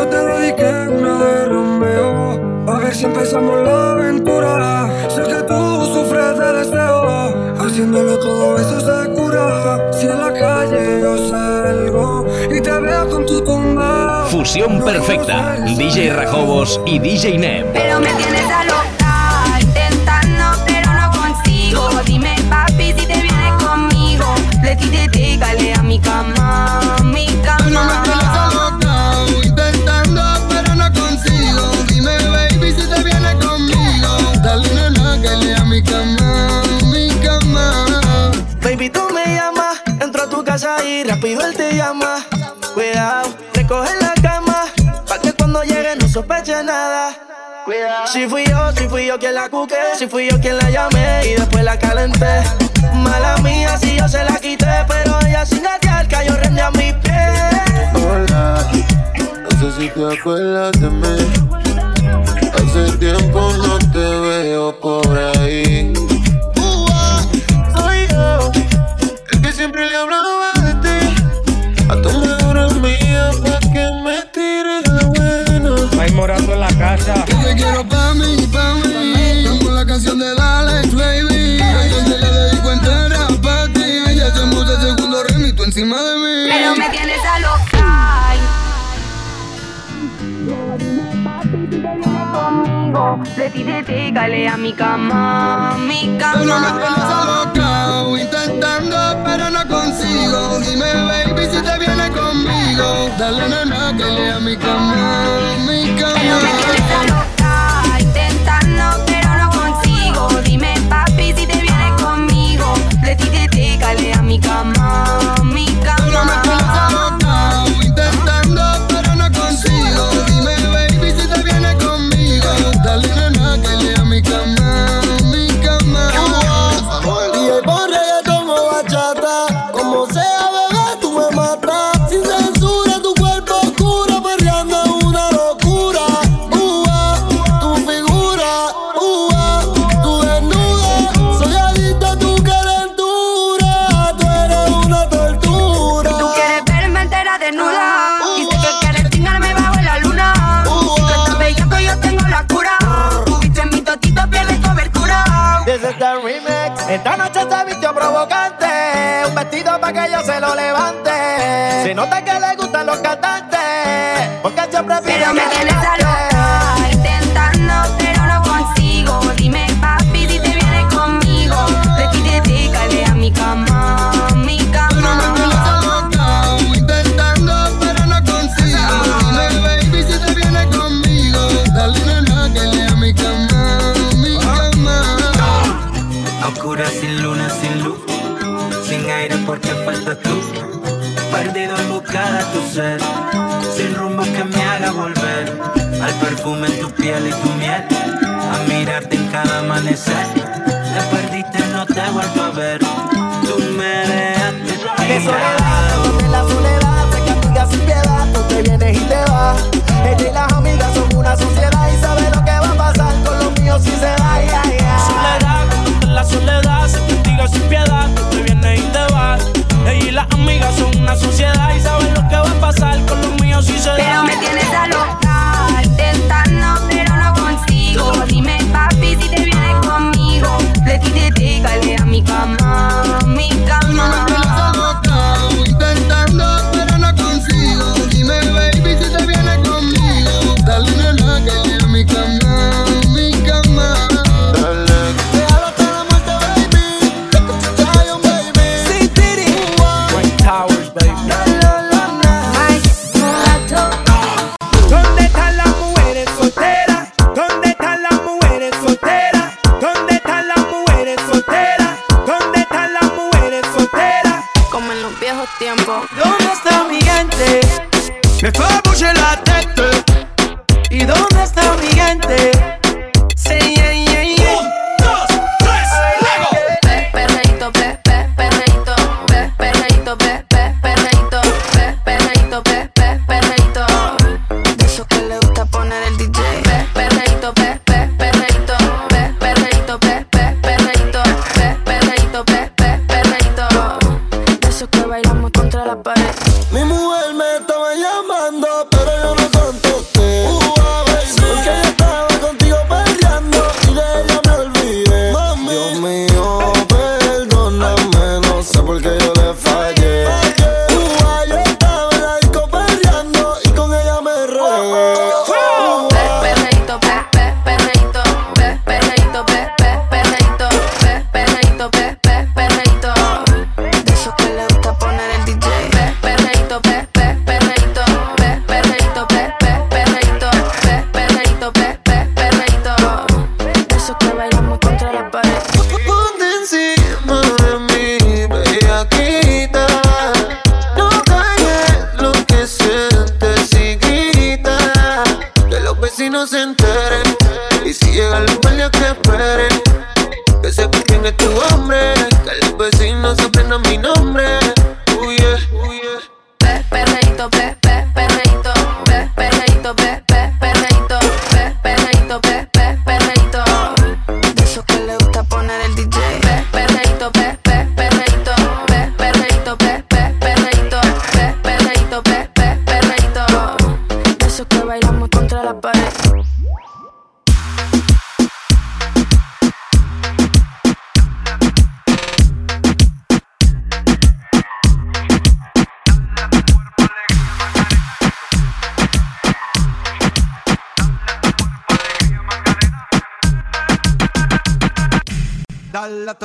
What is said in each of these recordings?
Yo te dediqué una de Romeo. A ver si empezamos la aventura. Sé que tú sufres de deseo. Haciéndolo todo eso se cura. Si en la calle yo salgo y te veo con tu tumba. Fusión perfecta. DJ Rajobos y DJ Neb. Pero me tienes a loca, intentando pero no consigo. Dime papi si te vienes conmigo. Le dígale a mi cama, mi cama. Si fui yo, si fui yo quien la cuqué, si fui yo quien la llamé y después la calenté. Mala mía si yo se la quité, pero ella sin gatear cayó rende a mis pies. Hola, no sé si te acuerdas de mí. Hace tiempo no te veo por ahí. Casa. Yo te quiero pa' mí, pa' mí. Como la canción de Alex, baby. Ayer se le dedico entera pa' ti. Ya hacemos el segundo remito encima de mí. Pero me tienes a loca. Conmigo, le tire, dígale a mi cama, mi Tú no me tienes cama. alocao, intentando pero no consigo. Dime baby si te vienes conmigo. Dale nena que lea mi cama, mi cama. Pero me perfume en tu piel y tu miel, a mirarte en cada amanecer. Te perdiste, no te he vuelto a ver. Tú me dejaste De soledad, donde la soledad se castiga sin piedad. Tú te vienes y te vas. Ella y las amigas son una sociedad y sabe lo que va a pasar con los míos si se da. ya, ya. soledad, cuando en la soledad se castiga sin piedad, tú te vienes y te vas. Ella y las amigas son una sociedad y saben lo que va a pasar con los míos si se Pero da. No se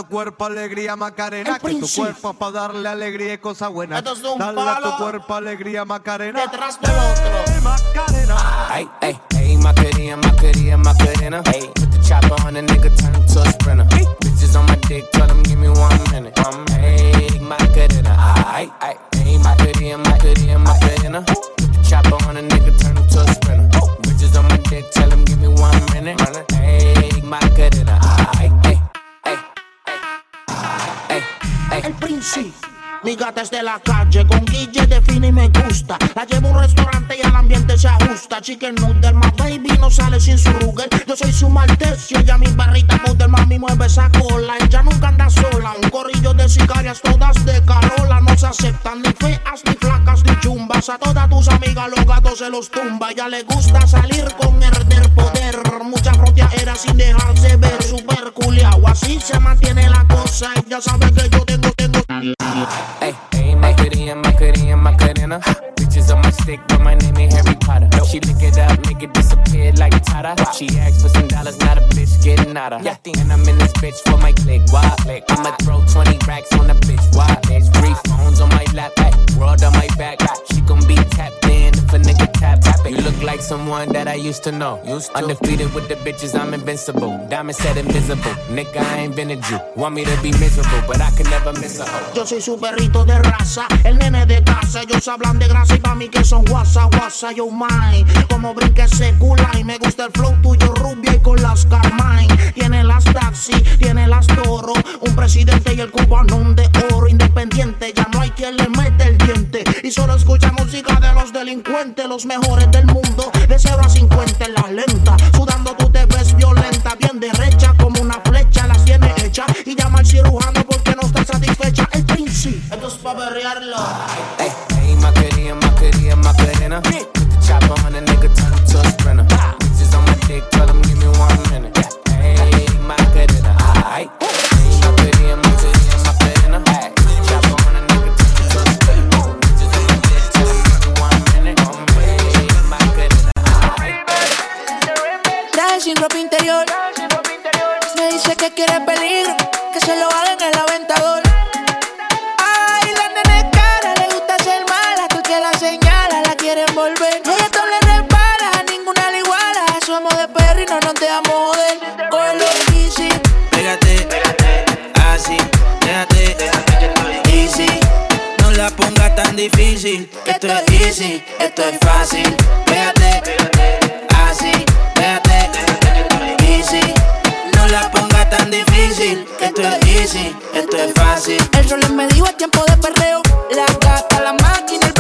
tu cuerpo alegría, Macarena. Que tu cuerpo es para darle alegría y cosas buenas. Esto es un Dale a tu palo. cuerpo alegría, Macarena. Detrás del otro. Hey, Macarena. Hey, hey, hey, Macarena, Macarena, Macarena. Hey, put the chopper on a nigga, turn him to a sprinter. Bitches on my dick, tell him give me one minute. Um, hey, Macarena. Hey, hey, hey, Macarena, Macarena, Macarena. Put the chopper on a nigga, turn him to a sprinter. Bitches on my dick, tell him give me one minute. El Princi. Mi gata es de la calle, con Guille define y me gusta. La llevo a un restaurante y al ambiente se ajusta. Chicken noodle, my baby no sale sin su ruger. Yo soy su maltecio, ella mi barrita poder, mami mueve esa cola. Ella nunca anda sola, un corrillo de sicarias todas de Carola. No se aceptan ni feas, ni flacas, ni chumbas. A todas tus amigas los gatos se los tumba. Ya le gusta salir con herder poder. Mucha era sin dejarse ver, super culiao. Así se mantiene la cosa. Ella sabe que yo tengo, Hey, hey, Macarena, Macarena, Macarena. Bitches on my stick, but my name ain't Harry Potter. She lick it up, make it disappear like Tata. She asked for some dollars, not a bitch getting nada. Yeah, and I'm in this bitch for my click. Why? Click. I'ma throw 20 racks on the Bitch, like someone that I used to know. Used to. Undefeated with the bitches, I'm invincible. Diamond said invisible. Nigga, I ain't been a Jew. Want me to be miserable, but I can never miss a hoe. Yo soy su perrito de raza, el nene de casa. Ellos hablan de grasa y pa' mí que son guasa, guasa, yo mine. Como brinque ese y me gusta el flow tuyo rubia y con las Carmine. Tiene las taxi, tiene las toro. Un presidente y el cubanón de oro independiente. Ya no hay quien le mete el diente. Y solo escucha música de los delincuentes, los mejores del mundo. De 0 a 50 en la lenta. Sudando tú te ves violenta, bien derecha como una flecha. Las tiene hechas y llama al cirujano porque no está satisfecha. El príncipe, esto es pa' berrearlo. Hey, hey, Macarena, Macarena, Macarena. Put the chopper on nigga, turn him to a sprinter. Bitches on my dick, tell him give me one minute. Hey. Hey, hey, sin ropa interior. Me dice que quiere peligro, que se lo haga en el aventador. Ay, la nena es cara, le gusta ser mala, tú que la señala, la quieren volver. Ella todo le repara, a ninguna le iguala. Somos de perro y no nos dejamos joder. Cógelo easy, Pégate, así, déjate, easy. No la pongas tan difícil, esto es easy, esto es fácil. Pégate, así, déjate, No la pongas tan difícil, esto es easy, esto es fácil. el sol me dijo es tiempo de perreo. La gata, la máquina, el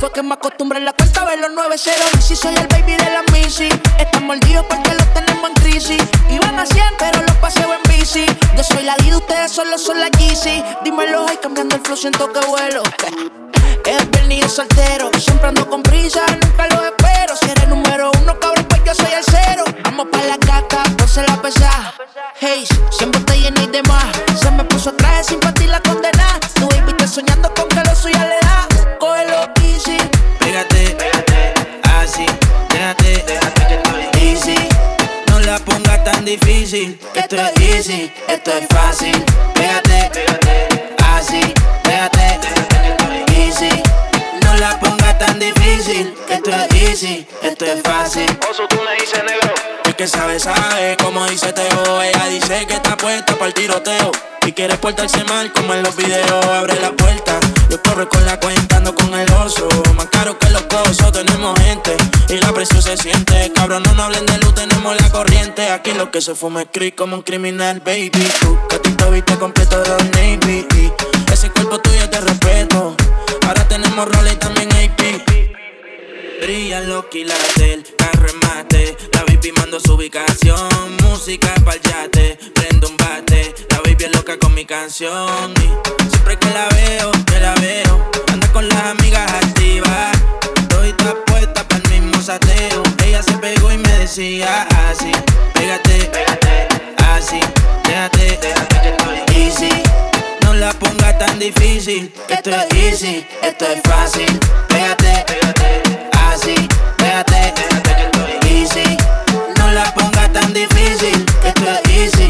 Fue que me acostumbré en la cuenta ver los 9 0 Y si soy el baby de la Missy, están mordidos porque los tenemos en crisis. Iban a 100, pero los paseo en bici. Yo soy la Dida, ustedes solo son la Yeezy. Dímelo, ay, cambiando el flow, siento que vuelo. Es viernes es soltero. Siempre ando con prisa, nunca lo espero. Si eres número uno, cabrón, pues yo soy el cero. Vamos pa' la caca, se la pesa. Hey, siempre te llena y demás. Se me puso traje sin ti la condena. Tu baby soñando con que lo suya le da. Cógelo easy. Pégate, así, déjate, easy. No la pongas tan difícil, que esto es easy, esto es fácil. Pégate, así, déjate, easy. Tan difícil, esto es easy, esto es fácil. Oso, tú me dices negro. El que sabe, sabe, como dice Teo. Ella dice que está puesta para el tiroteo. Si quieres portarse mal, como en los videos, abre la puerta. Yo corro con la cuenta, ando con el oso. Más caro que los peligroso, tenemos gente y la presión se siente. Cabrón, no, no hablen de luz, tenemos la corriente. Aquí lo que se fuma es creep como un criminal, baby. Tú, que te viste completo de Navy. Ese cuerpo tuyo es de respeto. Ahora tenemos roles y también AP. Brilla los quilates, carro en mate. La baby mando su ubicación. Música pa'l yate, prendo un bate. La baby es loca con mi canción. Y siempre que la veo, que la veo. Anda con las amigas activas. Doy puesta para el mismo sateo. Ella se pegó y me decía así: Pégate, pégate, así. Déjate, déjate que estoy easy. No la ponga tan difícil. Esto es easy, esto es fácil. Pégate, pégate, así. Déjate, déjate que estoy easy. No la ponga tan difícil. Esto es easy,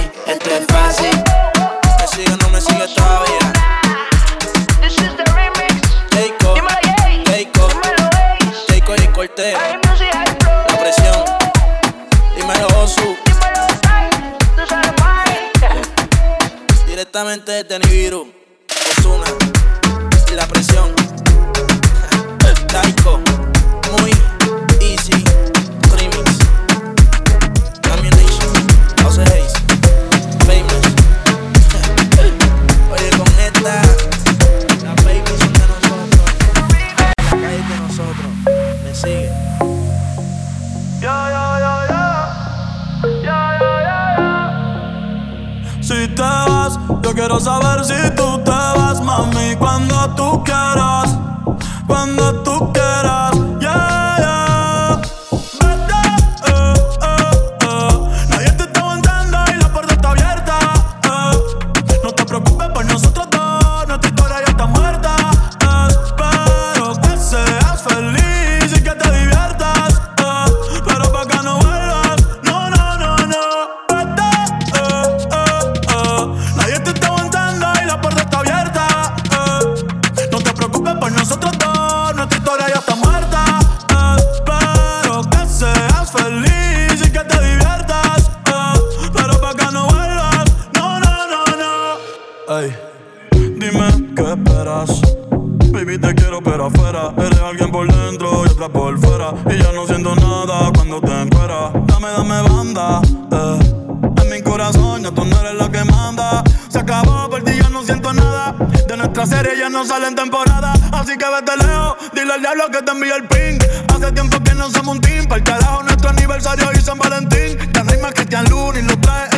Directamente desde Nibiru. Osuna. La presión. Taiko. Quiero saber si tú te vas, mami, cuando tú quieras, cuando tú quieras, yeah. Quiero, pero afuera. Eres alguien por dentro y otra por fuera. Y ya no siento nada cuando te encueras. Dame, dame banda. Eh. En mi corazón ya tú no eres la que manda. Se acabó, ti ya no siento nada. De nuestra serie ya no sale en temporada. Así que vete lejos. Dile al diablo que te envíe el ping. Hace tiempo que no somos un team. Para el carajo, nuestro aniversario y San Valentín. Hay más Cristian Luna y lo trae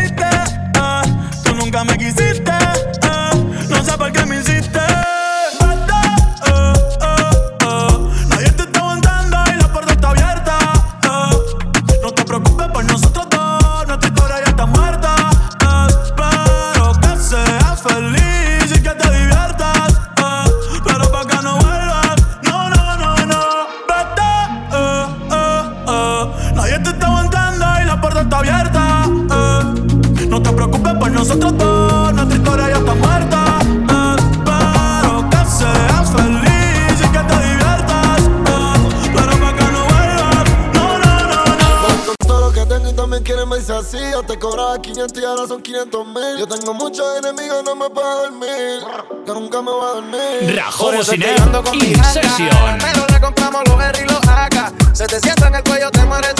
500 y ahora son 500 mil. Yo tengo muchos enemigos, no me puedo dormir. Yo nunca me voy a dormir. Rajobo Cineo In Session. Pero le compramos los R y los AK. Se te sienta en el cuello, te mueres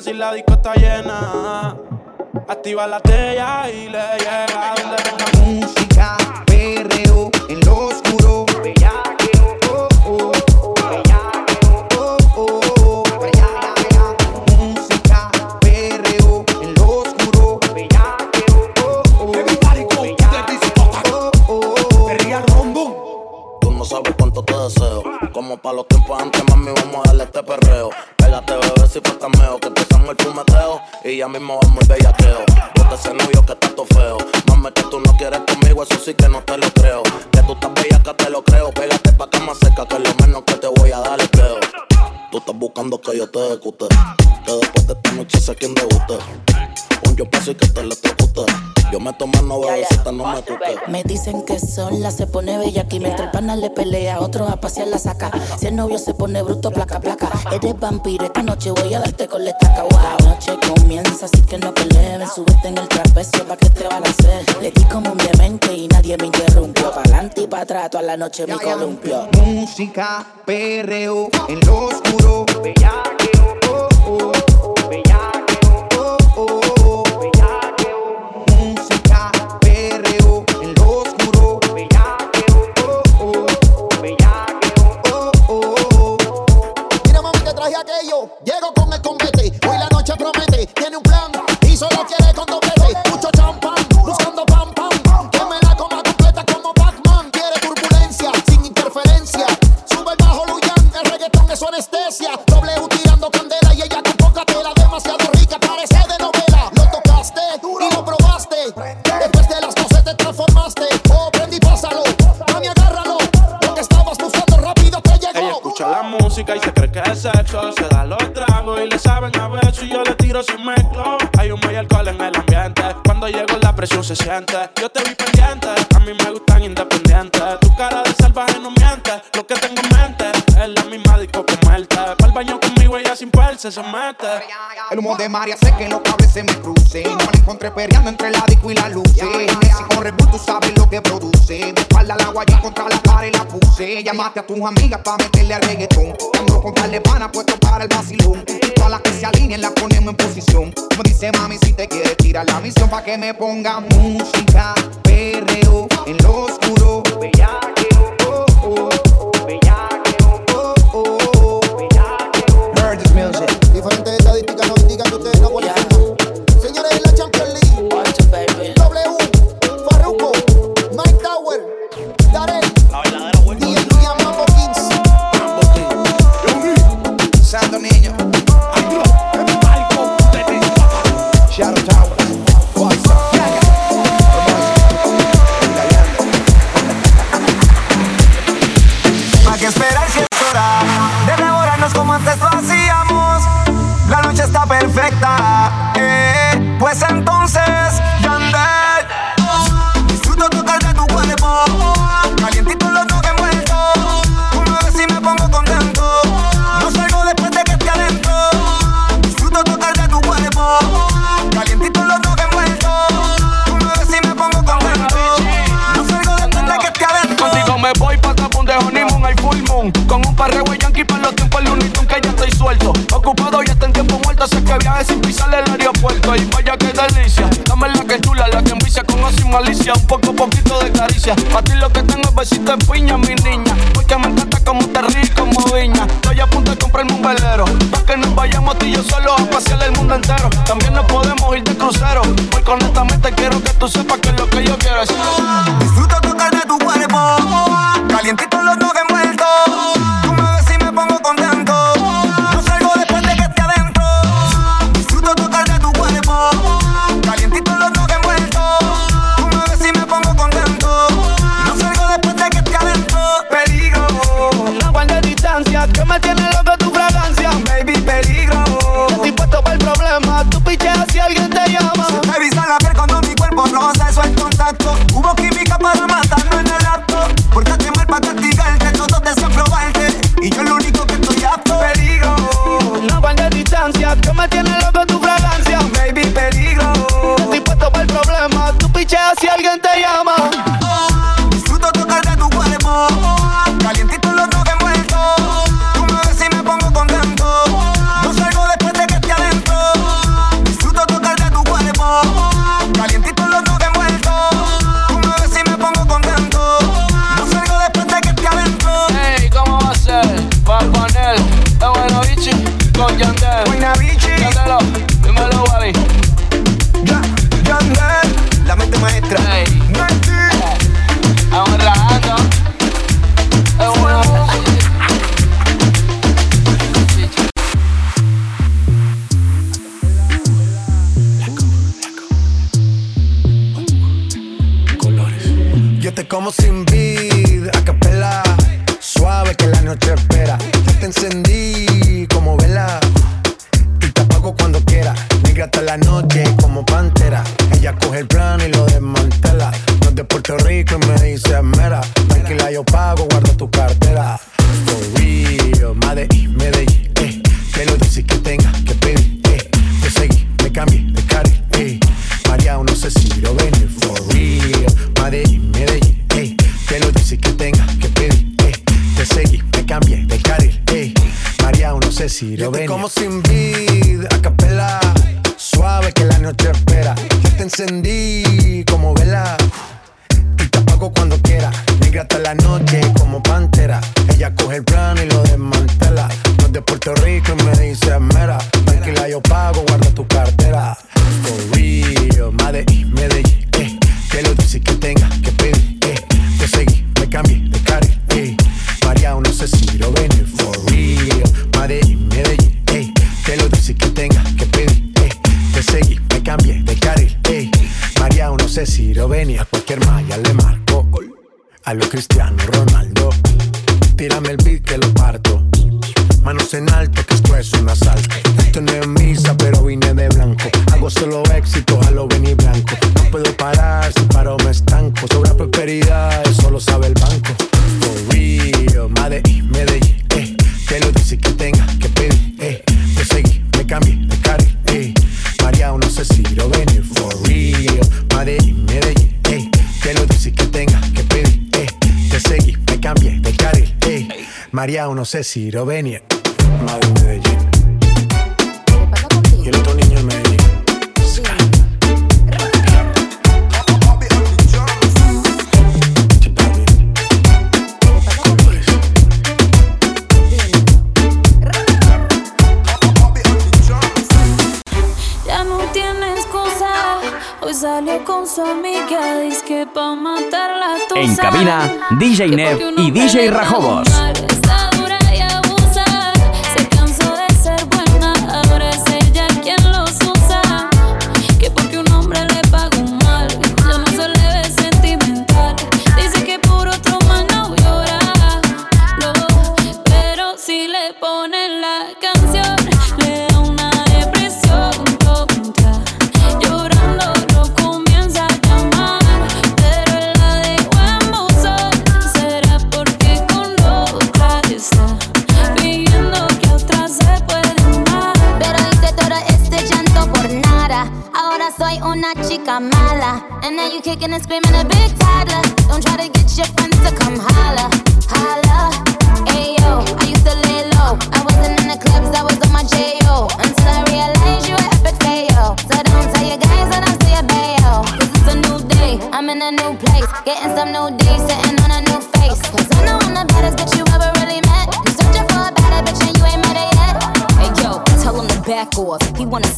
pena si la disco está llena. Activa la tella y le llega donde venga música, perreo en lo oscuro. Bellaqueo, oh, oh, bellaqueo, oh, oh, bellaqueo. Música, perreo en lo oscuro. Bellaqueo, oh, oh, bellaqueo, oh, oh. Tú no sabes cuánto te deseo. Como para los tiempos antes, mami, vamos a darle este perreo. Pégate, bebé, si fue cameo. Que el y ya mismo vamos el bellaqueo. Bota ese novio que está todo feo. Mami, que tú no quieres conmigo, eso sí que no te lo creo. Que tú estás bellaca, te lo creo. Pégate pa' acá más cerca, que lo menos que te voy a dar es creo. Tú estás buscando que yo te ejecute. Que después de esta noche sé quién debute. Un yo paso y que te electrocute. Yo me tomo no bebecita, no me toque. Me dicen que sola se pone bella aquí mientras el pana le pelea, otro a pasear la saca. Si el novio se pone bruto, placa, placa. Eres vampiro, esta noche voy a darte con la estaca. Wow, la noche comienza, así que no pelees. Súbete en el trapecio pa' que te balanceen. Le di como un demente y nadie me interrumpió. Pa' adelante y pa' atrás, toda la noche me columpió. Música, perreo en lo oscuro. Bellaqueo, oh, oh, bellaqueo, te traje El humo de María hace que los cables se me crucen. No me la encontré peleando entre la disco y la luz. Messi con Red Bull, tú sabes lo que produce. De espalda al agua y contra la pared la puse. Llamaste a tus amigas para meterle al reggaetón. Ando con tal pana puesto para el vacilón. Y todas las que se alineen las ponemos en posición. Como dice mami, si te quieres tirar la misión para que me ponga música, perreo en lo oscuro. Bellaqueo, oh, oh, bellaqueo, Diferentes de piña, mi maestra. Mariano, no sé si Rovenia, madre de Medellín. Y el otro niño en Medellín. salió con su amiga, dice que pa' matar la En cabina, DJ Neb y DJ Rajobos. and screaming.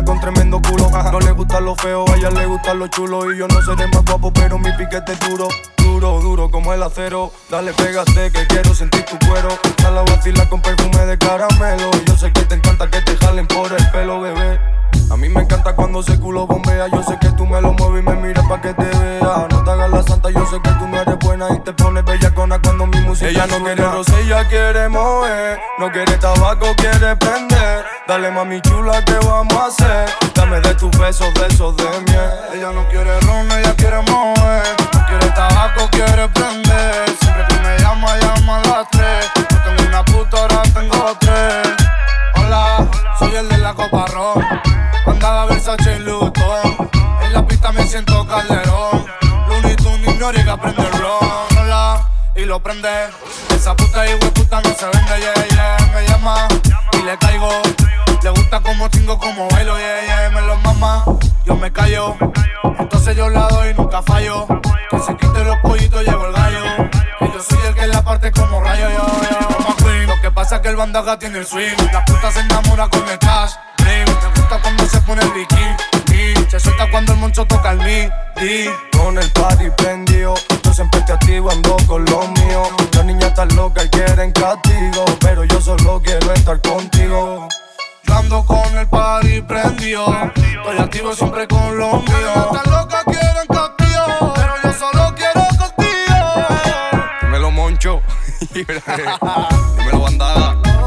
Con tremendo culo. No le gusta lo feo, a ella le gusta lo chulo Y yo no seré más guapo, pero mi piquete es duro Duro, duro como el acero Dale, pégate que quiero sentir tu cuero Dale a vacilar con perfume de caramelo yo sé que te encanta que te jalen por el pelo, bebé a mí me encanta cuando ese culo bombea. Yo sé que tú me lo mueves y me miras pa' que te vea. No te hagas la santa, yo sé que tú no eres buena y te pones bellacona cuando mi música Ella no quiere roce, ella quiere mover. No quiere tabaco, quiere prender. Dale mami chula, ¿qué vamos a hacer? Dame de tus besos, besos de miel. Ella no quiere ron, ella quiere mover. Quiere tabaco, quiere prender. Siempre que me llama, llama a las tres. No tengo una puta, ahora tengo tres. Hola, soy el de la copa ron. Andaba Versace y Luton. En la pista me siento calderón. Looney Tunes y Noriega prende el ron. Hola, y lo prende. Esa puta y puta no se vende, yeah, yeah. Me llama y le caigo. Le gusta como chingo, como bailo, yeah, yeah. Me lo mama, yo me callo. Entonces yo la doy nunca fallo. Que se quite los pollitos, llegó el gallo. Que yo soy el que la parte como rayo, yo, yo. Lo que pasa es que el bandaga tiene el swing. La puta se enamora con el cash. Me gusta cuando se pone el bikini. Se suelta cuando el moncho toca el midi. Con el party prendido, yo siempre te activo, ando con los míos. Las niñas están locas y quieren castigo, pero yo solo quiero estar contigo. Ando con el party prendido. Estoy activo siempre con los míos. Estas locas quieren contigo, pero yo solo quiero contigo. Dímelo, Moncho. Dímelo, bandada.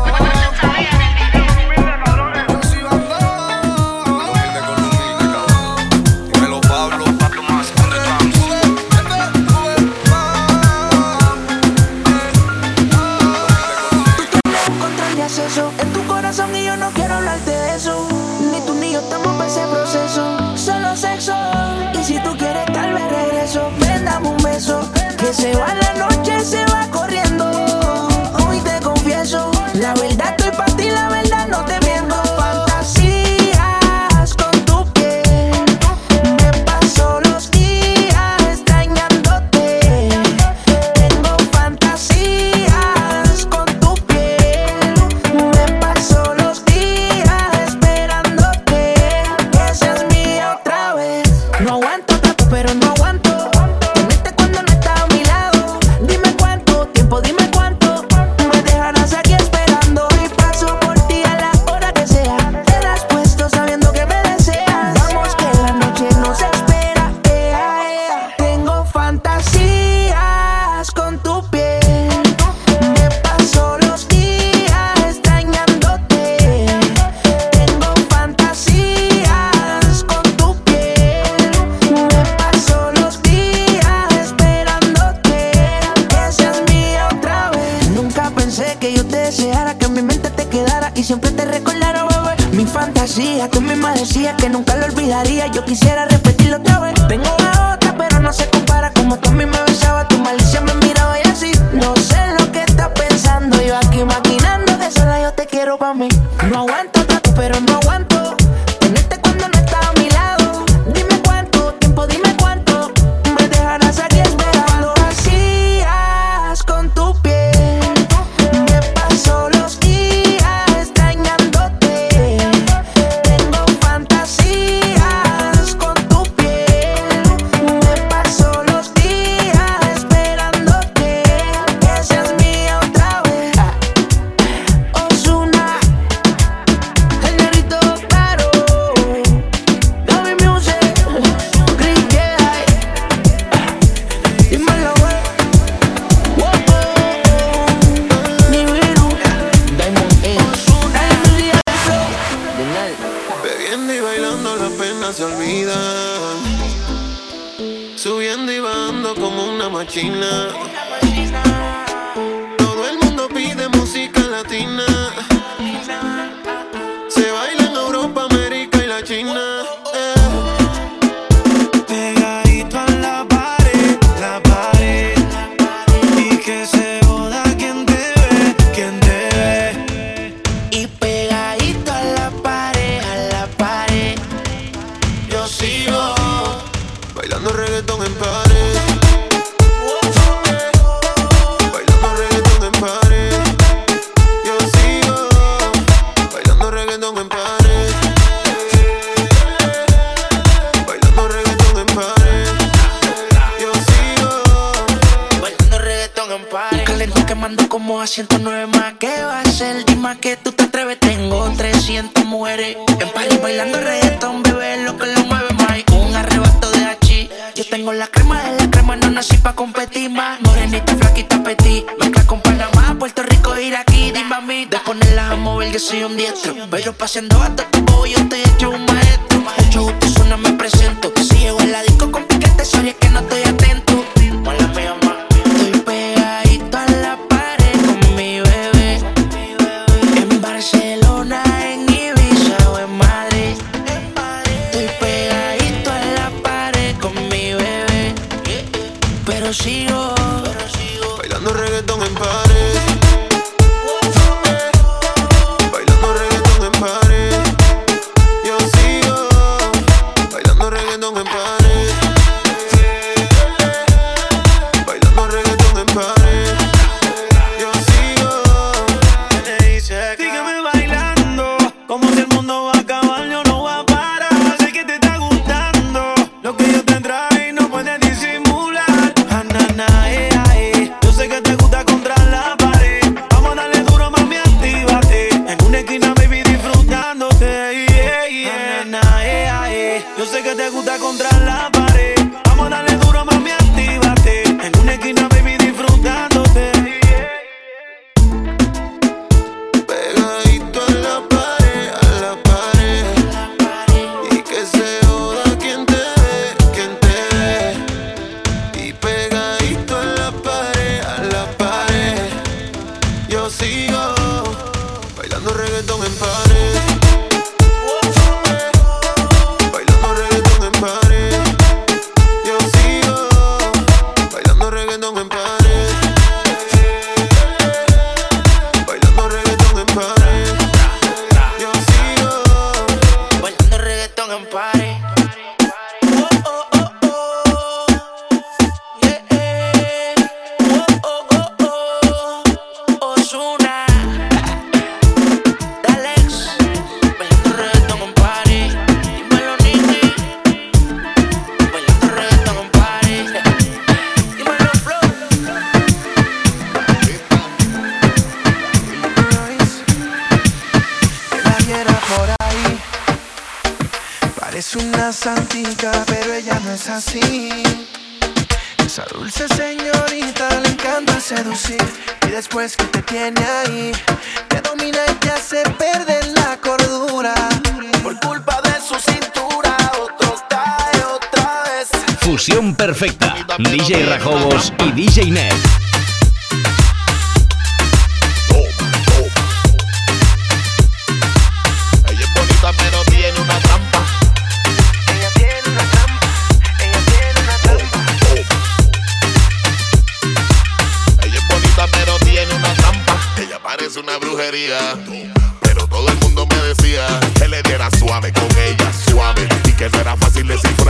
Rocío. Es una santica, pero ella no es así. Esa dulce señorita le encanta seducir. Y después que te tiene ahí, te domina y te hace perder la cordura. Por culpa de su cintura, otro cae otra vez. Fusión perfecta. DJ Rajobos y DJ Net. Pero todo el mundo me decía que le diera suave con ella, suave. Y que no era fácil descifrar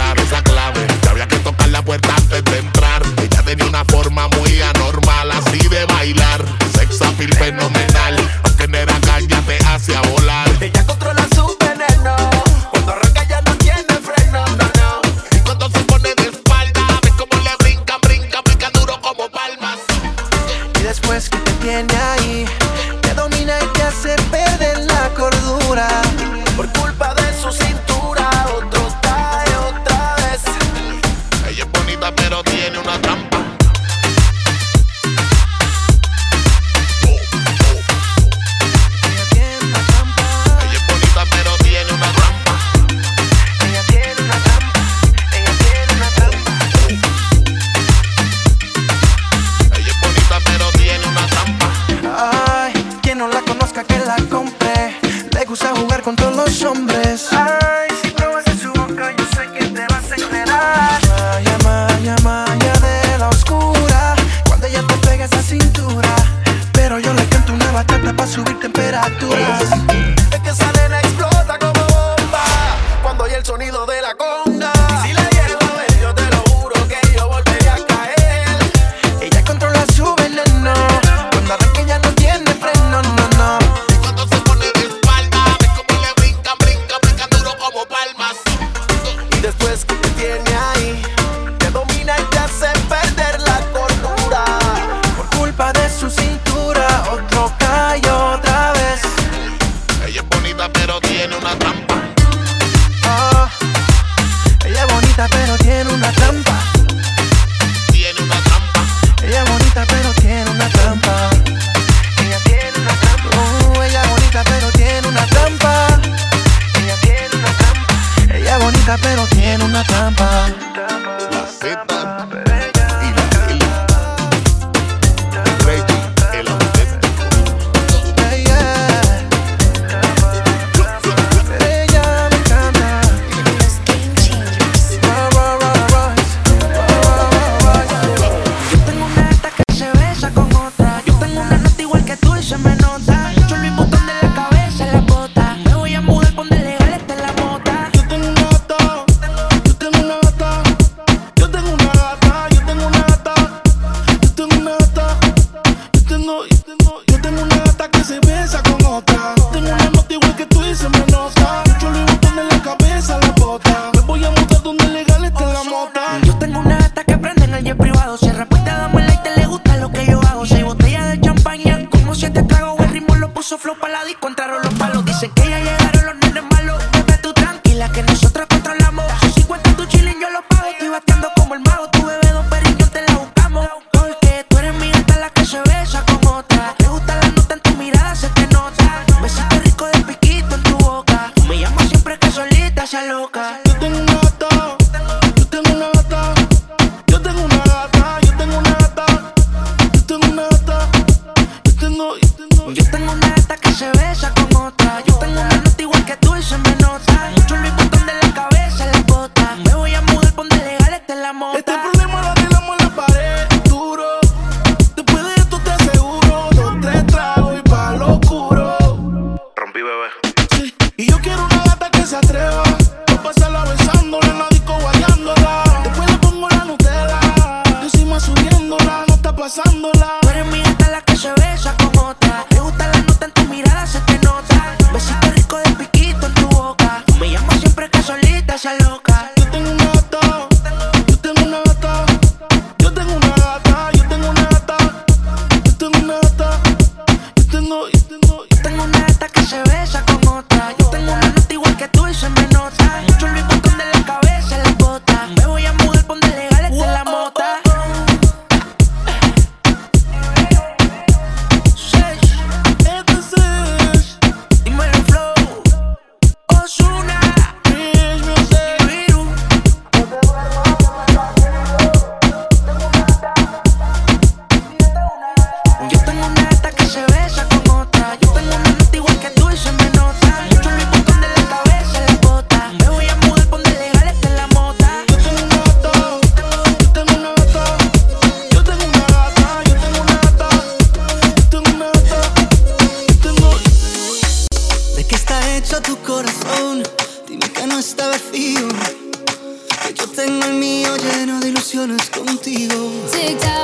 contigo. Tic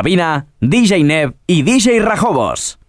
cabina, DJ Nev y DJ Rajobos.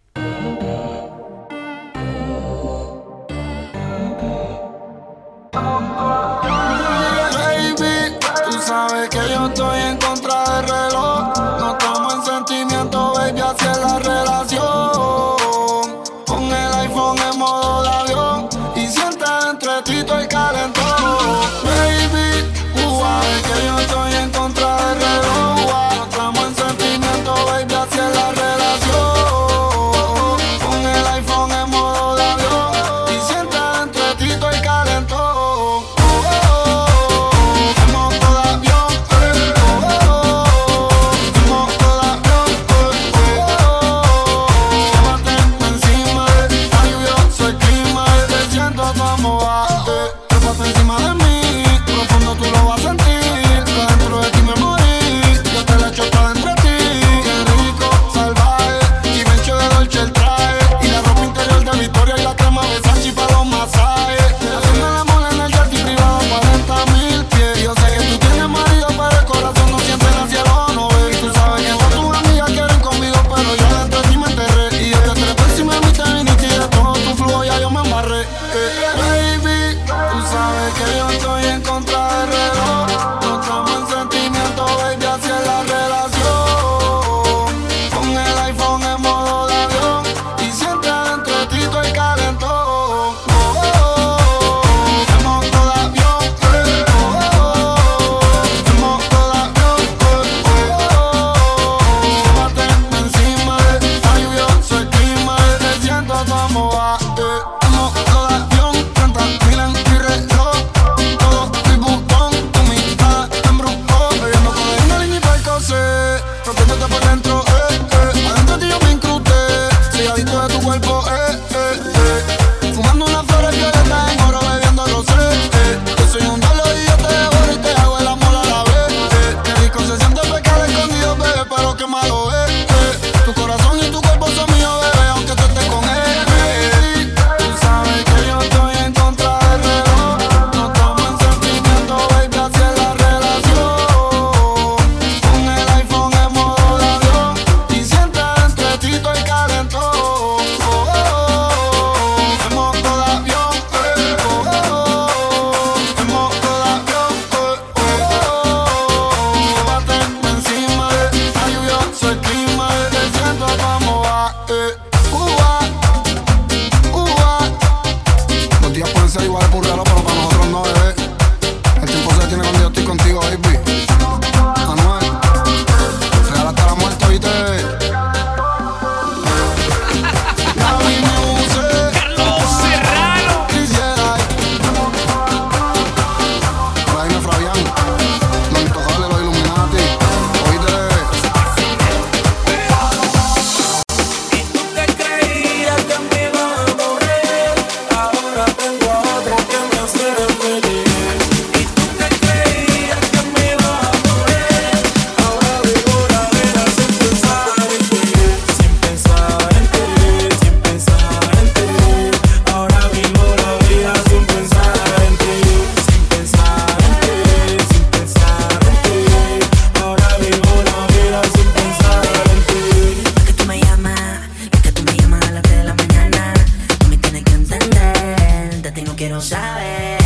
Ti no quiero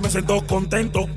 me siento contento.